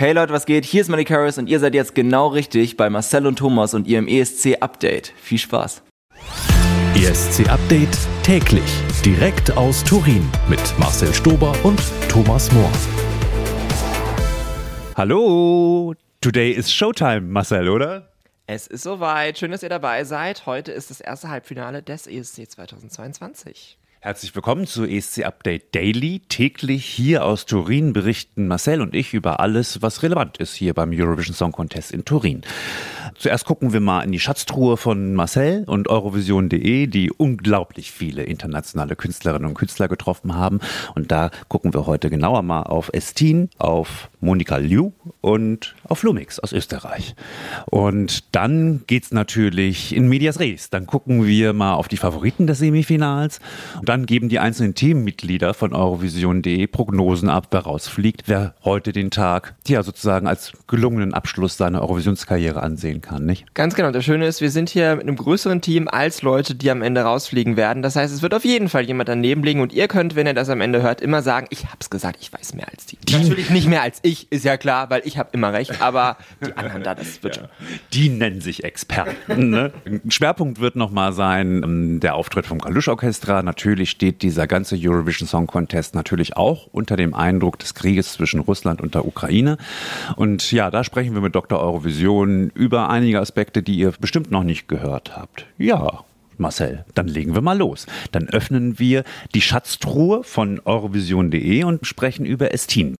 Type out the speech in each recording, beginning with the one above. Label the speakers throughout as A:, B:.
A: Hey Leute, was geht? Hier ist Manny Harris und ihr seid jetzt genau richtig bei Marcel und Thomas und ihrem ESC Update. Viel Spaß.
B: ESC Update täglich direkt aus Turin mit Marcel Stober und Thomas Mohr.
C: Hallo, today is Showtime, Marcel, oder?
D: Es ist soweit. Schön, dass ihr dabei seid. Heute ist das erste Halbfinale des ESC 2022.
C: Herzlich willkommen zu ESC Update Daily. Täglich hier aus Turin berichten Marcel und ich über alles, was relevant ist hier beim Eurovision Song Contest in Turin. Zuerst gucken wir mal in die Schatztruhe von Marcel und Eurovision.de, die unglaublich viele internationale Künstlerinnen und Künstler getroffen haben. Und da gucken wir heute genauer mal auf Estin, auf Monika Liu und auf Lumix aus Österreich. Und dann geht's natürlich in Medias Res. Dann gucken wir mal auf die Favoriten des Semifinals. Und dann geben die einzelnen Teammitglieder von Eurovision.de Prognosen ab, wer rausfliegt, wer heute den Tag, ja, sozusagen als gelungenen Abschluss seiner Eurovisionskarriere ansehen kann, nicht?
D: Ganz genau. Das Schöne ist, wir sind hier mit einem größeren Team als Leute, die am Ende rausfliegen werden. Das heißt, es wird auf jeden Fall jemand daneben liegen und ihr könnt, wenn ihr das am Ende hört, immer sagen, ich hab's gesagt, ich weiß mehr als die. die Natürlich nicht mehr als ich, ist ja klar, weil ich habe immer recht, aber die anderen da, das wird schon.
C: Die nennen sich Experten. Ne? Ein Schwerpunkt wird nochmal sein, ähm, der Auftritt vom Kalusch Orchestra. Natürlich natürlich steht dieser ganze Eurovision Song Contest natürlich auch unter dem Eindruck des Krieges zwischen Russland und der Ukraine. Und ja, da sprechen wir mit Dr. Eurovision über einige Aspekte, die ihr bestimmt noch nicht gehört habt. Ja, Marcel, dann legen wir mal los. Dann öffnen wir die Schatztruhe von eurovision.de und sprechen über Estin.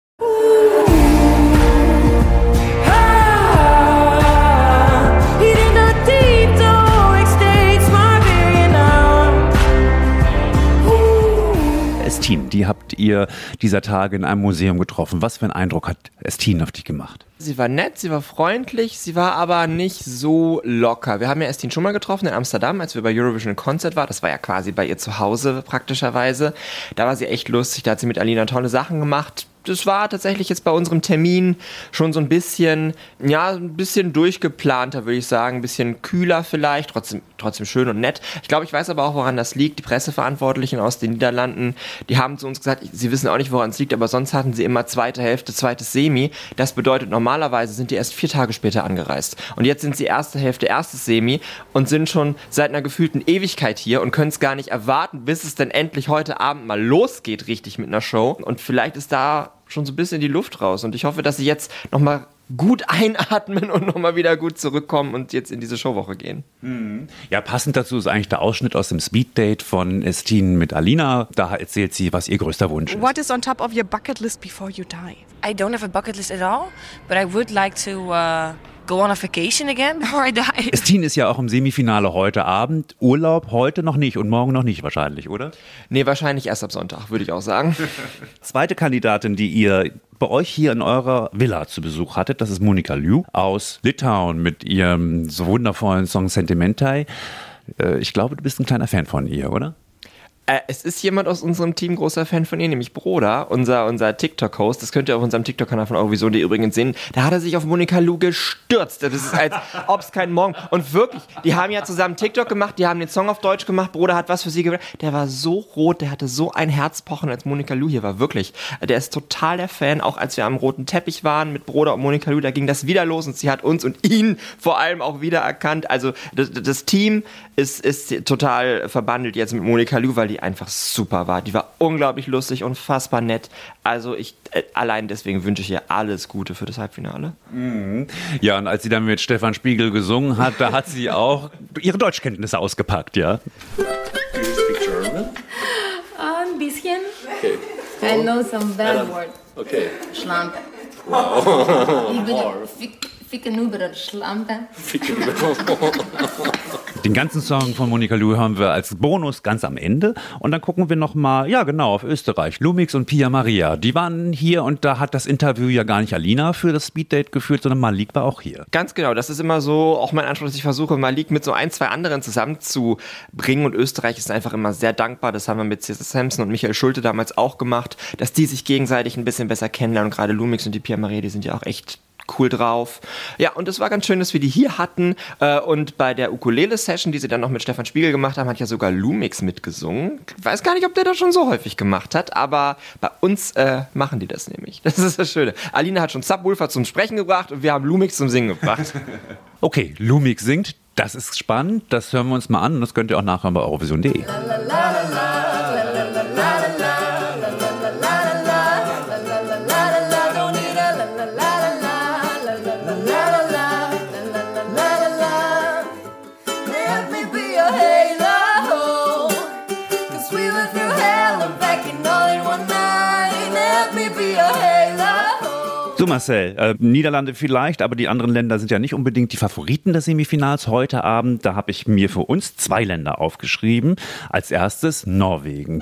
C: Die habt ihr dieser Tage in einem Museum getroffen. Was für einen Eindruck hat Estin auf dich gemacht?
D: Sie war nett, sie war freundlich, sie war aber nicht so locker. Wir haben ja Estin schon mal getroffen in Amsterdam, als wir bei Eurovision Concert waren. Das war ja quasi bei ihr zu Hause praktischerweise. Da war sie echt lustig, da hat sie mit Alina tolle Sachen gemacht das war tatsächlich jetzt bei unserem Termin schon so ein bisschen, ja, ein bisschen durchgeplanter, würde ich sagen, ein bisschen kühler vielleicht, trotzdem, trotzdem schön und nett. Ich glaube, ich weiß aber auch, woran das liegt. Die Presseverantwortlichen aus den Niederlanden, die haben zu uns gesagt, sie wissen auch nicht, woran es liegt, aber sonst hatten sie immer zweite Hälfte, zweites Semi. Das bedeutet, normalerweise sind die erst vier Tage später angereist. Und jetzt sind sie erste Hälfte, erstes Semi und sind schon seit einer gefühlten Ewigkeit hier und können es gar nicht erwarten, bis es dann endlich heute Abend mal losgeht, richtig mit einer Show. Und vielleicht ist da schon so ein bisschen die Luft raus. Und ich hoffe, dass sie jetzt nochmal gut einatmen und nochmal wieder gut zurückkommen und jetzt in diese Showwoche gehen.
C: Mhm. Ja, passend dazu ist eigentlich der Ausschnitt aus dem Speeddate von Estine mit Alina. Da erzählt sie, was ihr größter Wunsch ist.
E: What is on top of your bucket list before you die?
F: I don't have a bucket list at all, but I would like to uh, go on a vacation again before I die.
C: Estine ist ja auch im Semifinale heute Abend. Urlaub heute noch nicht und morgen noch nicht wahrscheinlich, oder?
D: Nee, wahrscheinlich erst ab Sonntag, würde ich auch sagen.
C: Zweite Kandidatin, die ihr bei euch hier in eurer Villa zu Besuch hattet, das ist Monika Liu aus Litauen mit ihrem so wundervollen Song Sentimentai. Äh, ich glaube, du bist ein kleiner Fan von ihr, oder?
D: Äh, es ist jemand aus unserem Team großer Fan von ihr, nämlich Broder, unser, unser TikTok-Host. Das könnt ihr auf unserem TikTok-Kanal von Eurovision.de übrigens sehen. Da hat er sich auf Monika Lu gestürzt. Das ist als ob es keinen Morgen. Und wirklich, die haben ja zusammen TikTok gemacht, die haben den Song auf Deutsch gemacht. Broder hat was für sie gemacht. Der war so rot, der hatte so ein Herzpochen, als Monika Lu hier war. Wirklich. Der ist total der Fan. Auch als wir am roten Teppich waren mit Broder und Monika Lu, da ging das wieder los und sie hat uns und ihn vor allem auch wieder erkannt. Also das, das Team ist, ist total verbandelt jetzt mit Monika Lu, weil die einfach super war. Die war unglaublich lustig, unfassbar nett. Also ich äh, allein deswegen wünsche ich ihr alles Gute für das Halbfinale.
C: Mhm. Ja, und als sie dann mit Stefan Spiegel gesungen hat, da hat sie auch ihre Deutschkenntnisse ausgepackt, ja.
G: Do you speak German?
H: Ein bisschen.
G: Okay.
H: I know some bad words.
G: Okay.
H: Schlampe. Wow. Ficken über Schlampe.
G: Ficken über
C: Den ganzen Song von Monika Lou hören wir als Bonus ganz am Ende. Und dann gucken wir nochmal, ja genau, auf Österreich. Lumix und Pia Maria, die waren hier und da hat das Interview ja gar nicht Alina für das Speeddate geführt, sondern Malik war auch hier.
D: Ganz genau, das ist immer so auch mein Anspruch, dass ich versuche, Malik mit so ein, zwei anderen zusammenzubringen. Und Österreich ist einfach immer sehr dankbar. Das haben wir mit Cesar Sampson und Michael Schulte damals auch gemacht, dass die sich gegenseitig ein bisschen besser kennenlernen. Und gerade Lumix und die Pia Maria, die sind ja auch echt cool drauf. Ja, und es war ganz schön, dass wir die hier hatten. Äh, und bei der Ukulele-Session, die sie dann noch mit Stefan Spiegel gemacht haben, hat ja sogar Lumix mitgesungen. Ich weiß gar nicht, ob der das schon so häufig gemacht hat, aber bei uns äh, machen die das nämlich. Das ist das Schöne. Alina hat schon Subwoofer zum Sprechen gebracht und wir haben Lumix zum Singen gebracht.
C: Okay, Lumix singt. Das ist spannend. Das hören wir uns mal an und das könnt ihr auch nachhören bei Eurovision.de. Marcel, äh, Niederlande vielleicht, aber die anderen Länder sind ja nicht unbedingt die Favoriten des Semifinals heute Abend. Da habe ich mir für uns zwei Länder aufgeschrieben. Als erstes Norwegen.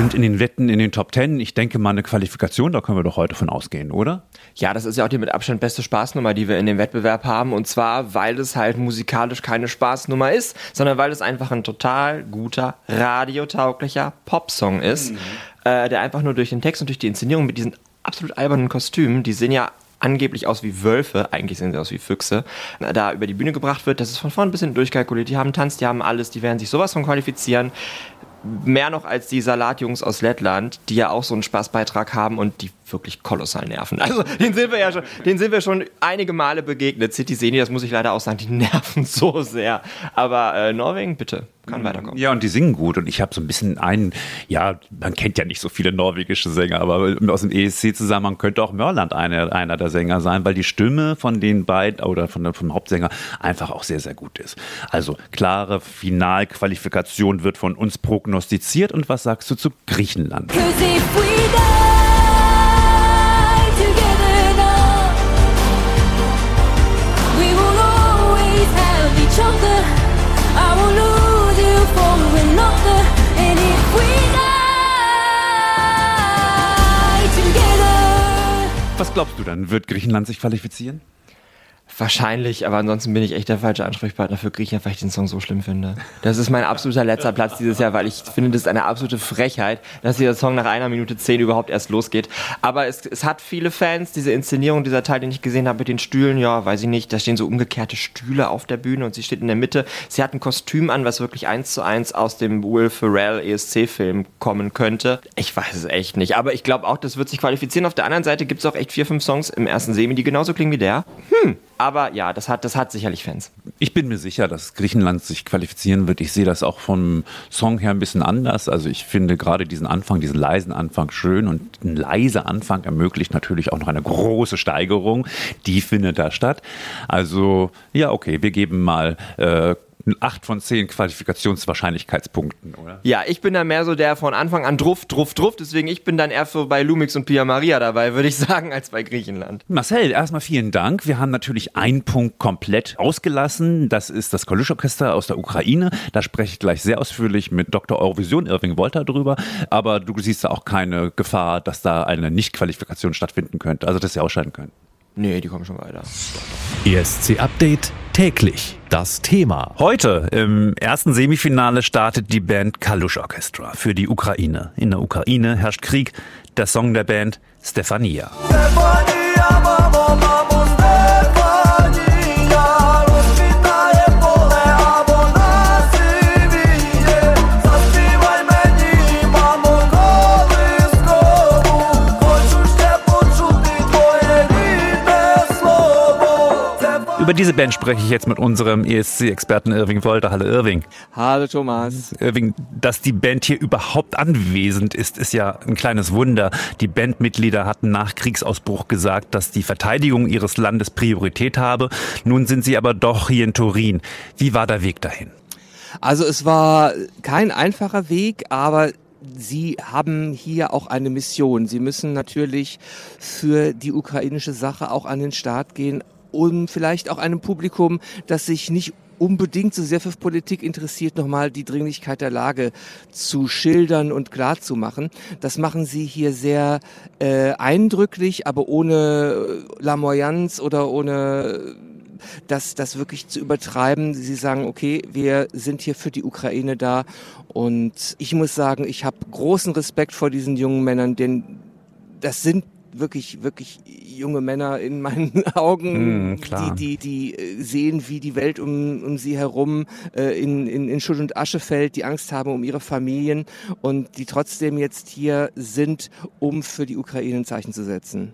C: Sind in den Wetten in den Top Ten. Ich denke mal eine Qualifikation, da können wir doch heute von ausgehen, oder?
D: Ja, das ist ja auch die mit Abstand beste Spaßnummer, die wir in dem Wettbewerb haben. Und zwar, weil es halt musikalisch keine Spaßnummer ist, sondern weil es einfach ein total guter, radiotauglicher Popsong ist, äh, der einfach nur durch den Text und durch die Inszenierung mit diesen absolut albernen Kostümen, die sehen ja angeblich aus wie Wölfe, eigentlich sehen sie aus wie Füchse, da über die Bühne gebracht wird. Das ist von vorn bis hinten durchkalkuliert. Die haben Tanz, die haben alles, die werden sich sowas von qualifizieren. Mehr noch als die Salatjungs aus Lettland, die ja auch so einen Spaßbeitrag haben und die wirklich kolossal nerven. Also den sind wir ja schon, den sind wir schon einige Male begegnet. City Seni, das muss ich leider auch sagen, die nerven so sehr. Aber äh, Norwegen, bitte, kann weiterkommen.
C: Ja, und die singen gut. Und ich habe so ein bisschen einen, ja, man kennt ja nicht so viele norwegische Sänger, aber aus dem ESC-Zusammenhang könnte auch Mörland einer, einer der Sänger sein, weil die Stimme von den beiden oder von, der- vom Hauptsänger einfach auch sehr, sehr gut ist. Also klare Finalqualifikation wird von uns prognostiziert. Und was sagst du zu Griechenland?
I: Cause if
C: glaubst du dann? Wird Griechenland sich qualifizieren?
D: Wahrscheinlich, aber ansonsten bin ich echt der falsche Ansprechpartner für Griechenland, weil ich den Song so schlimm finde. Das ist mein absoluter letzter Platz dieses Jahr, weil ich finde, das ist eine absolute Frechheit, dass dieser Song nach einer Minute zehn überhaupt erst losgeht. Aber es, es hat viele Fans, diese Inszenierung, dieser Teil, den ich gesehen habe mit den Stühlen, ja, weiß ich nicht, da stehen so umgekehrte Stühle auf der Bühne und sie steht in der Mitte. Sie hat ein Kostüm an, was wirklich eins zu eins aus dem Will Ferrell ESC-Film kommen könnte. Ich weiß es echt nicht, aber ich glaube auch, das wird sich qualifizieren. Auf der anderen Seite gibt es auch echt vier, fünf Songs im ersten Semi, die genauso klingen wie der. Hm. Aber ja, das hat, das hat sicherlich Fans.
C: Ich bin mir sicher, dass Griechenland sich qualifizieren wird. Ich sehe das auch vom Song her ein bisschen anders. Also ich finde gerade diesen Anfang, diesen leisen Anfang schön und ein leiser Anfang ermöglicht natürlich auch noch eine große Steigerung. Die findet da statt. Also ja, okay, wir geben mal äh, 8 von 10 Qualifikationswahrscheinlichkeitspunkten, oder?
D: Ja, ich bin da mehr so der von Anfang an druff, druff, druff. Deswegen ich bin dann eher so bei Lumix und Pia Maria dabei, würde ich sagen, als bei Griechenland.
C: Marcel, erstmal vielen Dank. Wir haben natürlich einen Punkt komplett ausgelassen. Das ist das Kolusch-Orchester aus der Ukraine. Da spreche ich gleich sehr ausführlich mit Dr. Eurovision Irving Wolter drüber. Aber du siehst da auch keine Gefahr, dass da eine Nicht-Qualifikation stattfinden könnte. Also, dass sie ausscheiden können.
D: Nee, die kommen schon weiter.
B: ESC Update Täglich das Thema.
C: Heute im ersten Semifinale startet die Band Kalusch Orchestra für die Ukraine. In der Ukraine herrscht Krieg. Der Song der Band Stefania.
I: Stefania.
C: Über diese Band spreche ich jetzt mit unserem ESC-Experten Irving Wolter. Hallo Irving.
D: Hallo Thomas.
C: Irving, dass die Band hier überhaupt anwesend ist, ist ja ein kleines Wunder. Die Bandmitglieder hatten nach Kriegsausbruch gesagt, dass die Verteidigung ihres Landes Priorität habe. Nun sind sie aber doch hier in Turin. Wie war der Weg dahin?
J: Also es war kein einfacher Weg, aber Sie haben hier auch eine Mission. Sie müssen natürlich für die ukrainische Sache auch an den Start gehen, um vielleicht auch einem Publikum, das sich nicht unbedingt so sehr für Politik interessiert, nochmal die Dringlichkeit der Lage zu schildern und klarzumachen. Das machen sie hier sehr äh, eindrücklich, aber ohne Lamoyanz oder ohne das, das wirklich zu übertreiben. Sie sagen, okay, wir sind hier für die Ukraine da. Und ich muss sagen, ich habe großen Respekt vor diesen jungen Männern, denn das sind wirklich, wirklich junge Männer in meinen Augen,
C: Mm,
J: die, die, die äh, sehen, wie die Welt um, um sie herum äh, in, in, in Schutt und Asche fällt, die Angst haben um ihre Familien und die trotzdem jetzt hier sind, um für die Ukraine ein Zeichen zu setzen.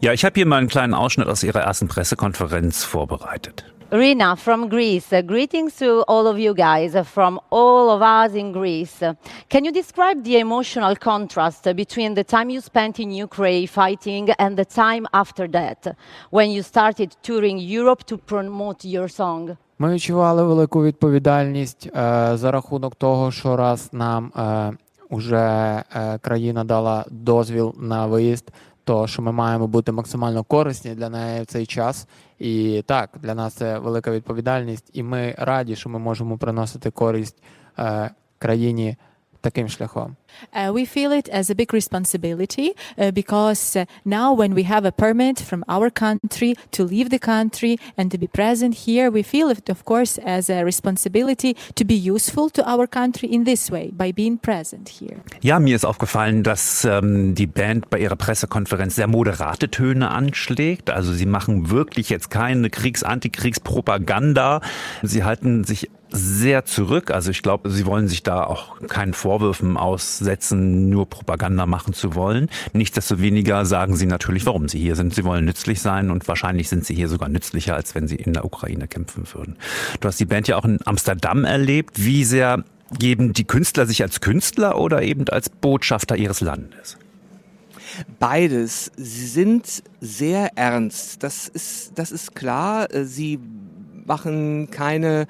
C: Ja, ich habe hier mal einen kleinen Ausschnitt aus Ihrer ersten Pressekonferenz vorbereitet.
K: Rina from Greece. Uh, greetings to all of you guys uh, from all of us in Greece. Uh, Can you describe the emotional contrast uh, between the time you spent in Ukraine fighting and the time after that, when you started touring Europe to promote your song?
L: Ми відчували велику відповідальність е, за рахунок того, що раз нам е, уже е, країна дала дозвіл на виїзд, то що ми маємо бути максимально корисні для неї в цей час. І так, для нас це велика відповідальність, і ми раді, що ми можемо приносити користь е, країні таким шляхом.
M: Uh, we feel it as a big responsibility uh, because uh, now, when we have a permit from our country to leave the country and to be present here, we feel it, of course, as a responsibility to be useful to our country in this way by being present here.
C: Ja, mir ist aufgefallen, dass ähm, die Band bei ihrer Pressekonferenz sehr moderate Töne anschlägt. Also sie machen wirklich jetzt keine Kriegs-Antikriegspropaganda. Sie halten sich sehr zurück. Also ich glaube, sie wollen sich da auch keinen Vorwürfen aussetzen, nur Propaganda machen zu wollen. Nichtsdestoweniger sagen sie natürlich, warum sie hier sind. Sie wollen nützlich sein und wahrscheinlich sind sie hier sogar nützlicher, als wenn sie in der Ukraine kämpfen würden. Du hast die Band ja auch in Amsterdam erlebt. Wie sehr geben die Künstler sich als Künstler oder eben als Botschafter ihres Landes?
J: Beides. Sie sind sehr ernst. Das ist, das ist klar. Äh, Sie machen keine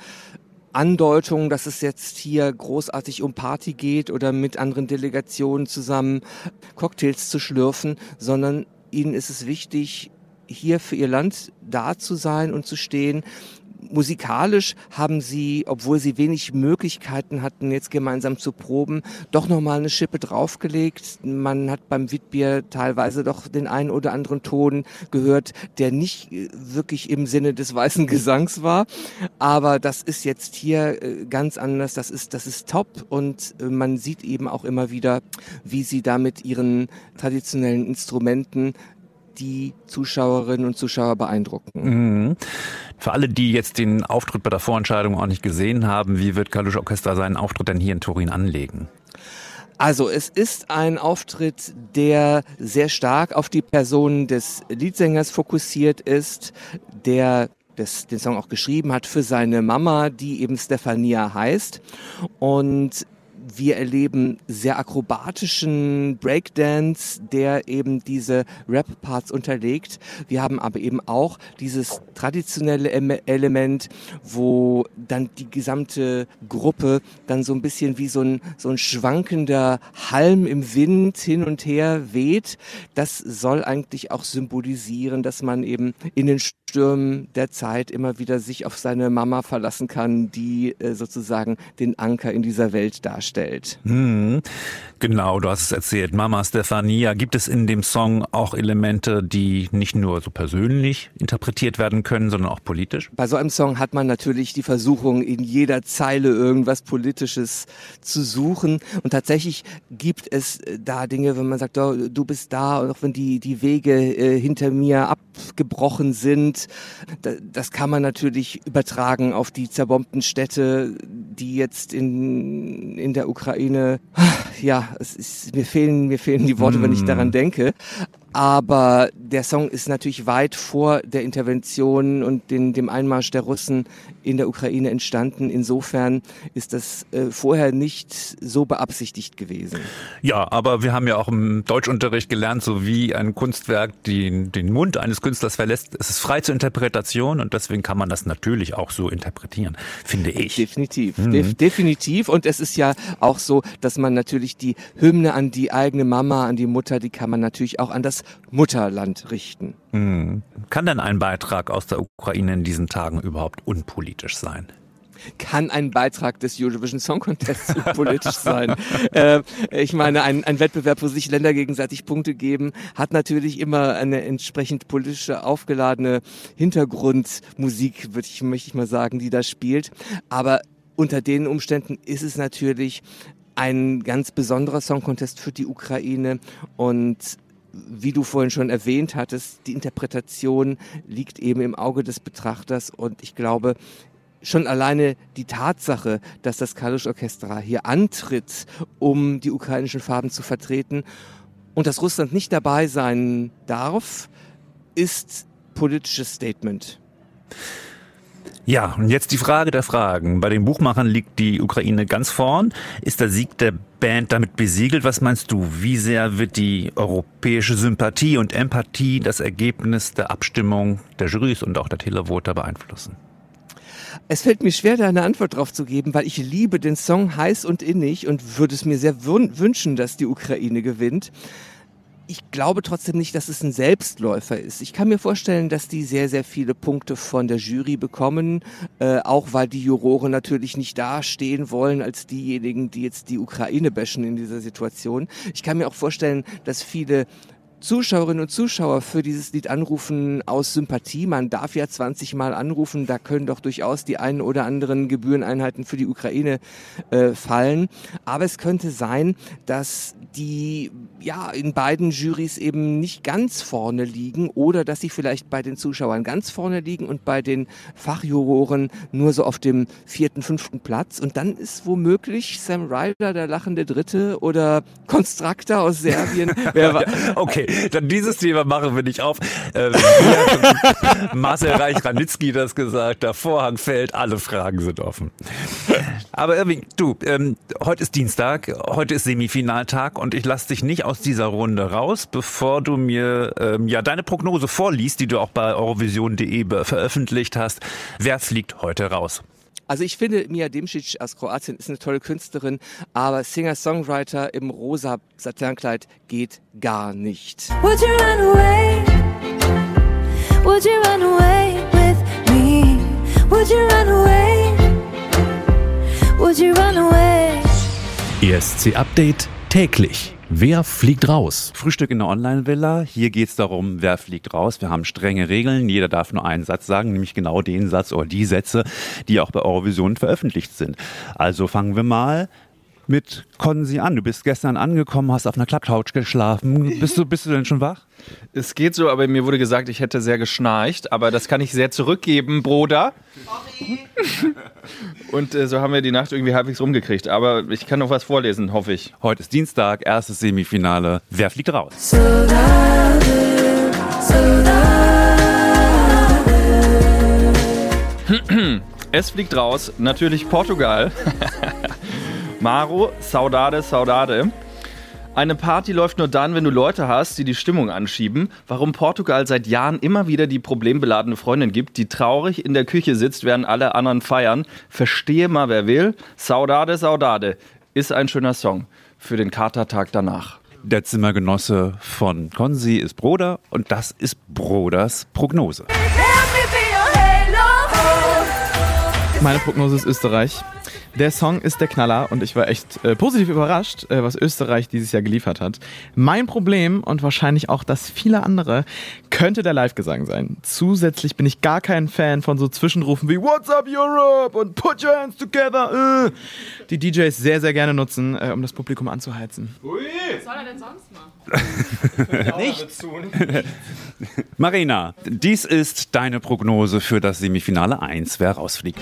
J: Andeutung, dass es jetzt hier großartig um Party geht oder mit anderen Delegationen zusammen Cocktails zu schlürfen, sondern ihnen ist es wichtig, hier für ihr Land da zu sein und zu stehen. Musikalisch haben sie, obwohl sie wenig Möglichkeiten hatten, jetzt gemeinsam zu proben, doch nochmal eine Schippe draufgelegt. Man hat beim Witbier teilweise doch den einen oder anderen Ton gehört, der nicht äh, wirklich im Sinne des weißen Gesangs war. Aber das ist jetzt hier äh, ganz anders. Das ist, das ist top und äh, man sieht eben auch immer wieder, wie sie da mit ihren traditionellen Instrumenten die Zuschauerinnen und Zuschauer beeindrucken.
C: Mhm. Für alle, die jetzt den Auftritt bei der Vorentscheidung auch nicht gesehen haben, wie wird Kalusch Orchester seinen Auftritt denn hier in Turin anlegen?
J: Also es ist ein Auftritt, der sehr stark auf die Person des Leadsängers fokussiert ist, der das, den Song auch geschrieben hat für seine Mama, die eben Stefania heißt. Und wir erleben sehr akrobatischen Breakdance, der eben diese Rap-Parts unterlegt. Wir haben aber eben auch dieses traditionelle Em- Element, wo dann die gesamte Gruppe dann so ein bisschen wie so ein, so ein schwankender Halm im Wind hin und her weht. Das soll eigentlich auch symbolisieren, dass man eben in den Stürmen der Zeit immer wieder sich auf seine Mama verlassen kann, die äh, sozusagen den Anker in dieser Welt darstellt.
C: Hm, genau, du hast es erzählt. Mama Stefania, gibt es in dem Song auch Elemente, die nicht nur so persönlich interpretiert werden können, sondern auch politisch?
J: Bei so einem Song hat man natürlich die Versuchung, in jeder Zeile irgendwas Politisches zu suchen. Und tatsächlich gibt es äh, da Dinge, wenn man sagt, oh, du bist da, und auch wenn die, die Wege äh, hinter mir abgebrochen sind. Da, das kann man natürlich übertragen auf die zerbombten Städte, die jetzt in, in der Ukraine, ja, es ist, mir fehlen, mir fehlen die Worte, wenn ich
C: Mm.
J: daran denke. Aber der Song ist natürlich weit vor der Intervention und den, dem Einmarsch der Russen in der Ukraine entstanden. Insofern ist das äh, vorher nicht so beabsichtigt gewesen.
C: Ja, aber wir haben ja auch im Deutschunterricht gelernt, so wie ein Kunstwerk den, den Mund eines Künstlers verlässt, es ist frei zur Interpretation und deswegen kann man das natürlich auch so interpretieren, finde ich.
J: Definitiv,
C: Mhm.
J: def definitiv. Und es ist ja auch so, dass man natürlich die Hymne an die eigene Mama, an die Mutter, die kann man natürlich auch an das Mutterland richten.
C: Hm. Kann denn ein Beitrag aus der Ukraine in diesen Tagen überhaupt unpolitisch sein?
J: kann ein Beitrag des Eurovision Song Contests politisch sein. Äh, ich meine, ein, ein, Wettbewerb, wo sich Länder gegenseitig Punkte geben, hat natürlich immer eine entsprechend politische aufgeladene Hintergrundmusik, würde ich, möchte ich mal sagen, die da spielt. Aber unter den Umständen ist es natürlich ein ganz besonderer Song Contest für die Ukraine und wie du vorhin schon erwähnt hattest, die Interpretation liegt eben im Auge des Betrachters und ich glaube, schon alleine die Tatsache, dass das Kalush Orchestra hier antritt, um die ukrainischen Farben zu vertreten und dass Russland nicht dabei sein darf, ist politisches Statement.
C: Ja, und jetzt die Frage der Fragen. Bei den Buchmachern liegt die Ukraine ganz vorn. Ist der Sieg der Band damit besiegelt? Was meinst du? Wie sehr wird die europäische Sympathie und Empathie das Ergebnis der Abstimmung der Jurys und auch der Televoter beeinflussen?
J: Es fällt mir schwer, da eine Antwort drauf zu geben, weil ich liebe den Song heiß und innig und würde es mir sehr wünschen, dass die Ukraine gewinnt ich glaube trotzdem nicht, dass es ein Selbstläufer ist. Ich kann mir vorstellen, dass die sehr, sehr viele Punkte von der Jury bekommen, äh, auch weil die Juroren natürlich nicht dastehen wollen als diejenigen, die jetzt die Ukraine bashen in dieser Situation. Ich kann mir auch vorstellen, dass viele Zuschauerinnen und Zuschauer für dieses Lied anrufen aus Sympathie. Man darf ja 20 Mal anrufen, da können doch durchaus die einen oder anderen Gebühreneinheiten für die Ukraine äh, fallen. Aber es könnte sein, dass die ja in beiden Jurys eben nicht ganz vorne liegen oder dass sie vielleicht bei den Zuschauern ganz vorne liegen und bei den Fachjuroren nur so auf dem vierten, fünften Platz. Und dann ist womöglich Sam Ryder der lachende Dritte oder Konstrakta aus Serbien.
C: okay, dann dieses Thema machen wir nicht auf. Ähm, Marcel Reich-Ranitzky das gesagt, der Vorhang fällt, alle Fragen sind offen. Aber Irving, du, ähm, heute ist Dienstag, heute ist Semifinaltag und ich lasse dich nicht aus dieser Runde raus, bevor du mir ähm, ja deine Prognose vorliest, die du auch bei eurovision.de veröffentlicht hast. Wer fliegt heute raus?
J: Also ich finde, Mia Dimcic aus Kroatien ist eine tolle Künstlerin, aber Singer-Songwriter im rosa Satinkleid geht gar nicht. Would you run away? Would you run away with me? Would you run away?
B: Would you run away? ESC Update täglich. Wer fliegt raus?
C: Frühstück in der Online-Villa. Hier geht es darum, wer fliegt raus. Wir haben strenge Regeln. Jeder darf nur einen Satz sagen, nämlich genau den Satz oder die Sätze, die auch bei Eurovision veröffentlicht sind. Also fangen wir mal mit Konzi an. Du bist gestern angekommen, hast auf einer Klappcouch geschlafen. Bist du, bist du denn schon wach?
N: Es geht so, aber mir wurde gesagt, ich hätte sehr geschnarcht. Aber das kann ich sehr zurückgeben, Bruder. Sorry. Und äh, so haben wir die Nacht irgendwie halbwegs rumgekriegt. Aber ich kann noch was vorlesen, hoffe ich.
C: Heute ist Dienstag, erstes Semifinale. Wer fliegt raus?
N: Es fliegt raus, natürlich Portugal. Maro, Saudade, Saudade. Eine Party läuft nur dann, wenn du Leute hast, die die Stimmung anschieben. Warum Portugal seit Jahren immer wieder die problembeladene Freundin gibt, die traurig in der Küche sitzt, während alle anderen feiern. Verstehe mal, wer will. Saudade, Saudade ist ein schöner Song für den Katertag danach.
C: Der Zimmergenosse von Konzi ist Broder und das ist Broders Prognose.
O: Meine Prognose ist Österreich. Der Song ist der Knaller und ich war echt äh, positiv überrascht, äh, was Österreich dieses Jahr geliefert hat. Mein Problem und wahrscheinlich auch das viele andere könnte der Live-Gesang sein. Zusätzlich bin ich gar kein Fan von so Zwischenrufen wie What's up Europe und Put your hands together. Äh, die DJs sehr, sehr gerne nutzen, äh, um das Publikum anzuheizen. Ui. Was soll er denn sonst
C: machen? Nichts. Marina, dies ist deine Prognose für das Semifinale 1, wer rausfliegt.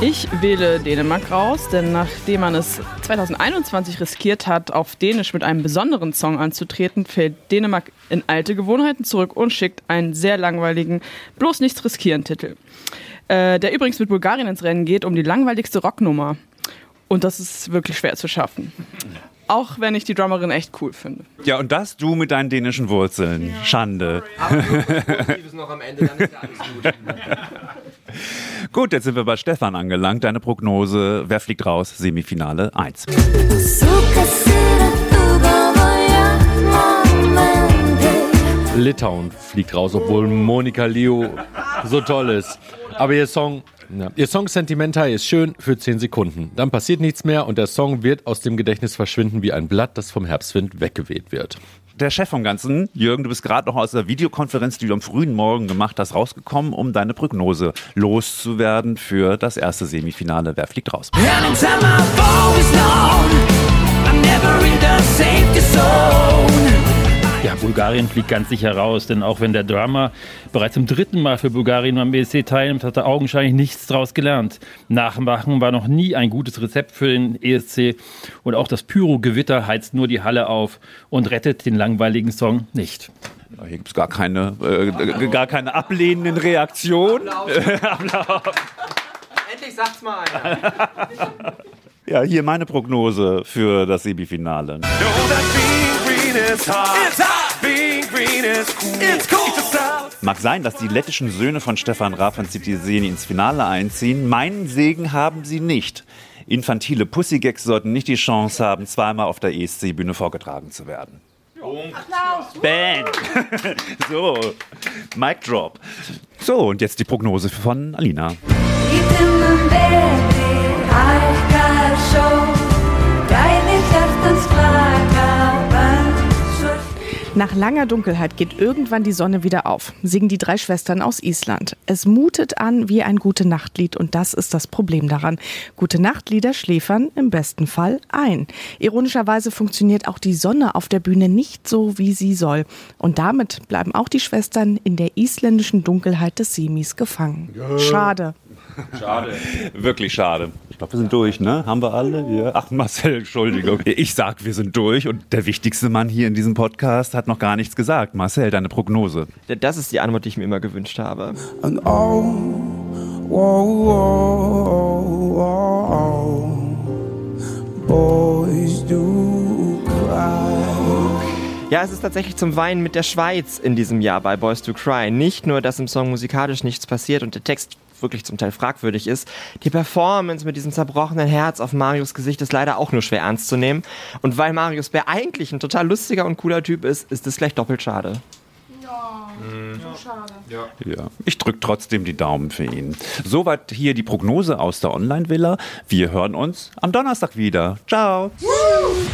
P: Ich wähle Dänemark raus, denn nachdem man es 2021 riskiert hat, auf Dänisch mit einem besonderen Song anzutreten, fällt Dänemark in alte Gewohnheiten zurück und schickt einen sehr langweiligen, bloß nichts riskieren Titel. Äh, der übrigens mit Bulgarien ins Rennen geht um die langweiligste Rocknummer. Und das ist wirklich schwer zu schaffen. Auch wenn ich die Drummerin echt cool finde.
C: Ja, und das du mit deinen dänischen Wurzeln. Ja. Schande. Aber noch am Ende, dann ist ja alles gut. Gut, jetzt sind wir bei Stefan angelangt. Deine Prognose, wer fliegt raus? Semifinale 1.
Q: Litauen fliegt raus, obwohl Monika Liu so toll ist. Aber ihr Song, ja, ihr Song Sentimental ist schön für 10 Sekunden. Dann passiert nichts mehr und der Song wird aus dem Gedächtnis verschwinden wie ein Blatt, das vom Herbstwind weggeweht wird.
C: Der Chef vom Ganzen, Jürgen, du bist gerade noch aus der Videokonferenz, die du am frühen Morgen gemacht hast, rausgekommen, um deine Prognose loszuwerden für das erste Semifinale. Wer fliegt raus?
R: Ja, Bulgarien fliegt ganz sicher raus, denn auch wenn der Drummer bereits zum dritten Mal für Bulgarien beim BSC teilnimmt, hat er augenscheinlich nichts daraus gelernt. Nachmachen war noch nie ein gutes Rezept für den ESC und auch das Pyro-Gewitter heizt nur die Halle auf und rettet den langweiligen Song nicht.
C: Hier gibt es gar keine, äh, gar keine ablehnenden Reaktionen. Applaus.
D: Endlich sagt's mal einer.
C: Ja, hier meine Prognose für das Semifinale. Mag sein, dass die lettischen Söhne von Stefan Raab und Citizeni ins Finale einziehen. Meinen Segen haben sie nicht. Infantile Pussygags sollten nicht die Chance haben, zweimal auf der ESC-Bühne vorgetragen zu werden. Bang! so, Mic Drop. So, und jetzt die Prognose von Alina.
E: Nach langer Dunkelheit geht irgendwann die Sonne wieder auf, singen die drei Schwestern aus Island. Es mutet an wie ein gute Nachtlied und das ist das Problem daran. Gute Nachtlieder schläfern im besten Fall ein. Ironischerweise funktioniert auch die Sonne auf der Bühne nicht so, wie sie soll. Und damit bleiben auch die Schwestern in der isländischen Dunkelheit des Semis gefangen. Schade.
C: Schade. Wirklich schade. Ich glaube, wir sind durch, ne? Haben wir alle? Ja. Ach, Marcel, Entschuldigung. Ich sag, wir sind durch und der wichtigste Mann hier in diesem Podcast hat noch gar nichts gesagt. Marcel, deine Prognose.
D: Das ist die Antwort, die ich mir immer gewünscht habe.
I: And oh, whoa, whoa, whoa, boys do cry.
D: Ja, es ist tatsächlich zum Weinen mit der Schweiz in diesem Jahr bei Boys to Cry. Nicht nur, dass im Song musikalisch nichts passiert und der Text wirklich zum Teil fragwürdig ist. Die Performance mit diesem zerbrochenen Herz auf Marius Gesicht ist leider auch nur schwer ernst zu nehmen. Und weil Marius Bär eigentlich ein total lustiger und cooler Typ ist, ist es gleich doppelt schade.
C: Ja, ich drücke trotzdem die Daumen für ihn. Soweit hier die Prognose aus der Online-Villa. Wir hören uns am Donnerstag wieder. Ciao.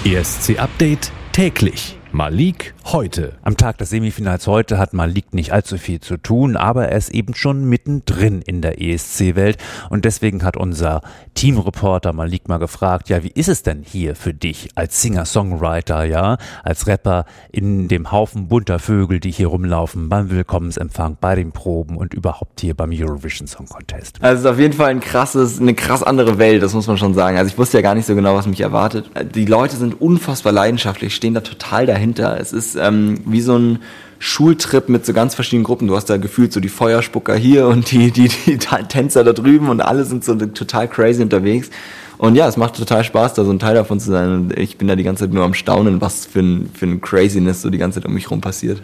B: ESC Update täglich. Malik heute.
C: Am Tag des Semifinals heute hat Malik nicht allzu viel zu tun, aber er ist eben schon mittendrin in der ESC-Welt und deswegen hat unser Teamreporter Malik mal gefragt, ja, wie ist es denn hier für dich als Singer-Songwriter, ja, als Rapper in dem Haufen bunter Vögel, die hier rumlaufen, beim Willkommensempfang, bei den Proben und überhaupt hier beim Eurovision Song Contest?
A: Also es ist auf jeden Fall ein krasses, eine krass andere Welt, das muss man schon sagen. Also ich wusste ja gar nicht so genau, was mich erwartet. Die Leute sind unfassbar leidenschaftlich, stehen da total dahinter. Es ist ähm, wie so ein Schultrip mit so ganz verschiedenen Gruppen. Du hast da gefühlt so die Feuerspucker hier und die, die, die Tänzer da drüben und alle sind so total crazy unterwegs. Und ja, es macht total Spaß, da so ein Teil davon zu sein. Und ich bin da die ganze Zeit nur am Staunen, was für ein, für ein Craziness so die ganze Zeit um mich rum passiert.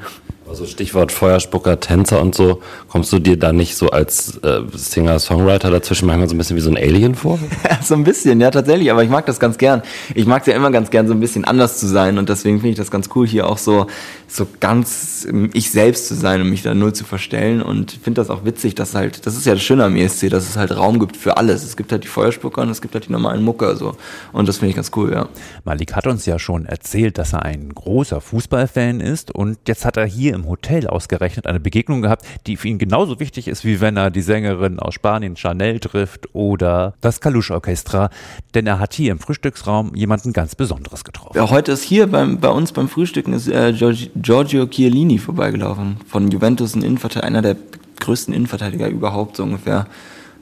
S: Also Stichwort Feuerspucker, Tänzer und so, kommst du dir da nicht so als äh, Singer-Songwriter dazwischen manchmal so ein bisschen wie so ein Alien vor?
A: so ein bisschen, ja tatsächlich, aber ich mag das ganz gern. Ich mag es ja immer ganz gern, so ein bisschen anders zu sein und deswegen finde ich das ganz cool, hier auch so, so ganz ich selbst zu sein und mich da null zu verstellen und finde das auch witzig, dass halt, das ist ja das Schöne am ESC, dass es halt Raum gibt für alles. Es gibt halt die Feuerspucker und es gibt halt die normalen Mucker so und das finde ich ganz cool, ja.
C: Malik hat uns ja schon erzählt, dass er ein großer Fußballfan ist und jetzt hat er hier im Hotel ausgerechnet eine Begegnung gehabt, die für ihn genauso wichtig ist, wie wenn er die Sängerin aus Spanien Chanel trifft oder das Kalush Orchestra, denn er hat hier im Frühstücksraum jemanden ganz Besonderes getroffen.
A: Ja, heute ist hier beim, bei uns beim Frühstücken ist äh, Giorgio Chiellini vorbeigelaufen von Juventus, ein Innenverteidiger, einer der größten Innenverteidiger überhaupt so ungefähr.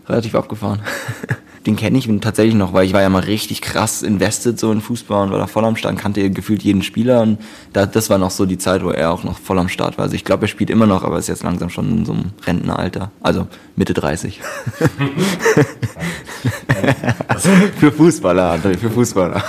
A: Relativ abgefahren. den kenne ich tatsächlich noch, weil ich war ja mal richtig krass invested so in Fußball und war da voll am Start, kannte gefühlt jeden Spieler und da, das war noch so die Zeit, wo er auch noch voll am Start war. Also ich glaube, er spielt immer noch, aber ist jetzt langsam schon in so einem Rentenalter, also Mitte 30. für Fußballer, André, für Fußballer.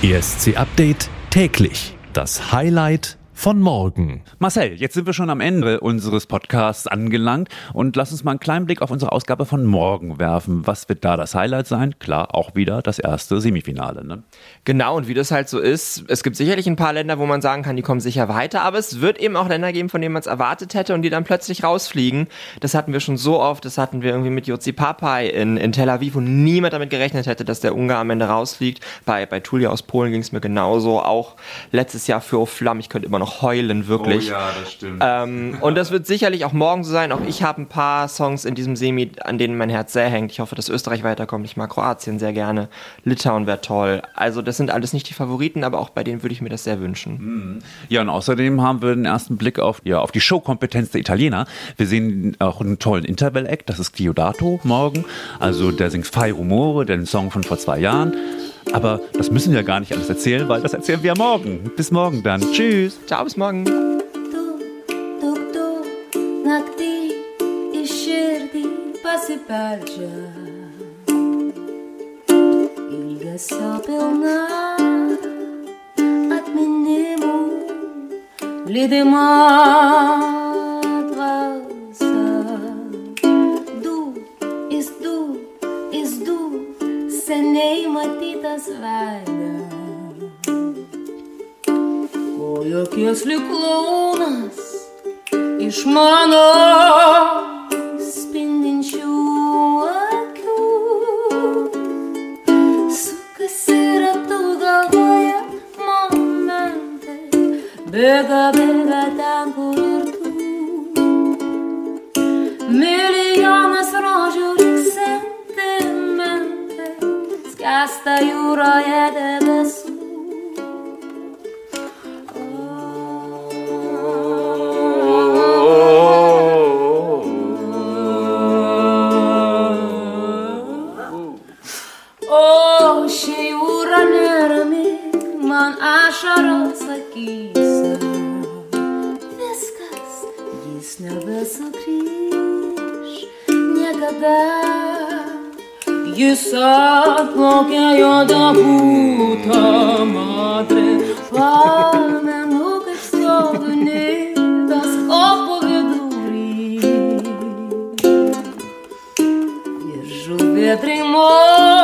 B: ESC Update täglich. Das Highlight von morgen.
C: Marcel, jetzt sind wir schon am Ende unseres Podcasts angelangt und lass uns mal einen kleinen Blick auf unsere Ausgabe von morgen werfen. Was wird da das Highlight sein? Klar, auch wieder das erste Semifinale. Ne?
D: Genau, und wie das halt so ist, es gibt sicherlich ein paar Länder, wo man sagen kann, die kommen sicher weiter, aber es wird eben auch Länder geben, von denen man es erwartet hätte und die dann plötzlich rausfliegen. Das hatten wir schon so oft, das hatten wir irgendwie mit Jozi Papai in, in Tel Aviv, wo niemand damit gerechnet hätte, dass der Ungar am Ende rausfliegt. Bei, bei Tulia aus Polen ging es mir genauso, auch letztes Jahr für Flamm, ich könnte immer noch heulen, wirklich.
C: Oh ja, das stimmt.
D: Ähm, und das wird sicherlich auch morgen so sein. Auch ich habe ein paar Songs in diesem Semi, an denen mein Herz sehr hängt. Ich hoffe, dass Österreich weiterkommt. Ich mag Kroatien sehr gerne. Litauen wäre toll. Also das sind alles nicht die Favoriten, aber auch bei denen würde ich mir das sehr wünschen.
C: Ja, und außerdem haben wir den ersten Blick auf, ja, auf die Showkompetenz der Italiener. Wir sehen auch einen tollen Interval-Act, das ist Chiodato morgen. Also der singt Fai Rumore, den Song von vor zwei Jahren. Aber das müssen wir ja gar nicht alles erzählen, weil das erzählen wir ja morgen. Bis morgen dann. Tschüss.
D: Ciao, bis morgen.
I: Nakti išširdį jos lyg launas iš mano ši jūra nerami, man ašaros akyse. Viskas, jis nebesugrįž niekada. Jis atplaukė juodą būtą madrę. Pamenu, kaip stovi nidas kopo vidury. Ir žuvė trimoju.